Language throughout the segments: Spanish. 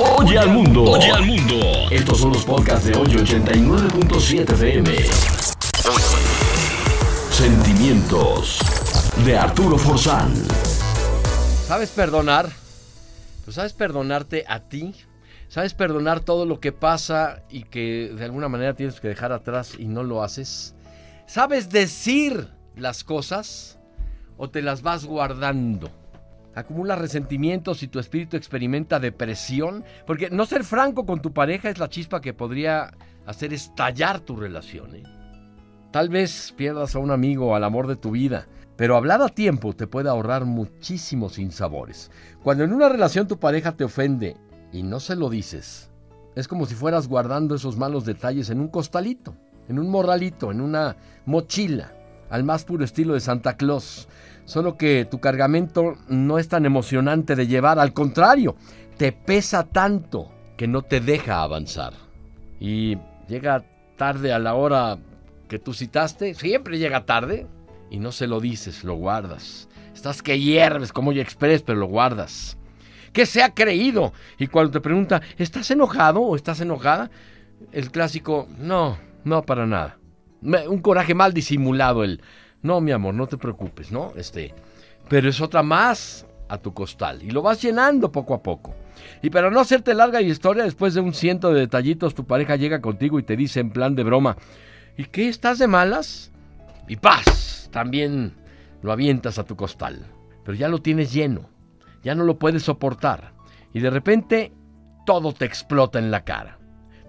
Oye al mundo. Oye al mundo. Estos son los podcasts de hoy 89.7 FM. Sentimientos de Arturo Forzán. ¿Sabes perdonar? Pues sabes perdonarte a ti. ¿Sabes perdonar todo lo que pasa y que de alguna manera tienes que dejar atrás y no lo haces? ¿Sabes decir las cosas o te las vas guardando? Acumulas resentimientos y tu espíritu experimenta depresión, porque no ser franco con tu pareja es la chispa que podría hacer estallar tu relación. ¿eh? Tal vez pierdas a un amigo al amor de tu vida, pero hablar a tiempo te puede ahorrar muchísimos sinsabores. Cuando en una relación tu pareja te ofende y no se lo dices, es como si fueras guardando esos malos detalles en un costalito, en un morralito, en una mochila, al más puro estilo de Santa Claus. Solo que tu cargamento no es tan emocionante de llevar, al contrario, te pesa tanto que no te deja avanzar. Y llega tarde a la hora que tú citaste, siempre llega tarde y no se lo dices, lo guardas. Estás que hierves como ya Express, pero lo guardas. ¿Qué se ha creído? Y cuando te pregunta, ¿estás enojado o estás enojada? El clásico, no, no para nada. Un coraje mal disimulado, el no, mi amor, no te preocupes, ¿no? Este, pero es otra más a tu costal y lo vas llenando poco a poco. Y para no hacerte larga historia, después de un ciento de detallitos, tu pareja llega contigo y te dice en plan de broma, ¿y qué? ¿Estás de malas? Y paz, también lo avientas a tu costal. Pero ya lo tienes lleno, ya no lo puedes soportar. Y de repente todo te explota en la cara.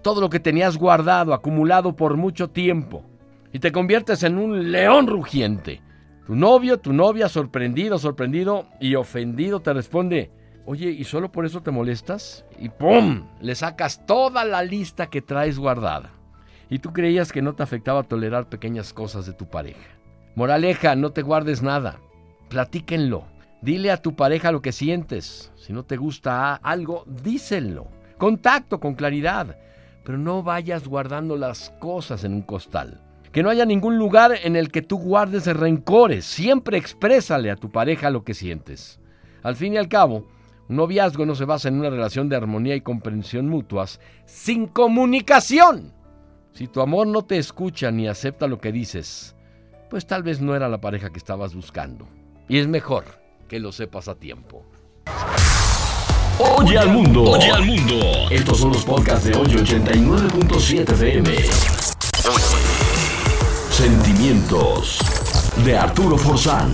Todo lo que tenías guardado, acumulado por mucho tiempo, y te conviertes en un león rugiente. Tu novio, tu novia, sorprendido, sorprendido y ofendido, te responde, oye, ¿y solo por eso te molestas? Y ¡pum! Le sacas toda la lista que traes guardada. Y tú creías que no te afectaba tolerar pequeñas cosas de tu pareja. Moraleja, no te guardes nada. Platíquenlo. Dile a tu pareja lo que sientes. Si no te gusta algo, díselo. Contacto con claridad. Pero no vayas guardando las cosas en un costal. Que no haya ningún lugar en el que tú guardes rencores. Siempre exprésale a tu pareja lo que sientes. Al fin y al cabo, un noviazgo no se basa en una relación de armonía y comprensión mutuas sin comunicación. Si tu amor no te escucha ni acepta lo que dices, pues tal vez no era la pareja que estabas buscando. Y es mejor que lo sepas a tiempo. Oye al mundo. Oye al mundo. Estos son los podcasts de hoy 89.7 FM. Sentimientos de Arturo Forzán.